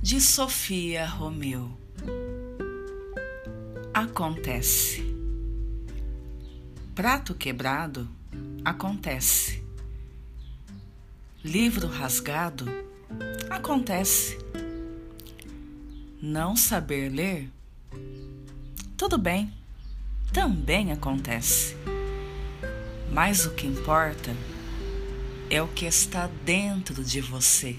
de Sofia Romeu. Acontece. Prato quebrado acontece. Livro rasgado acontece. Não saber ler, tudo bem, também acontece. Mas o que importa é o que está dentro de você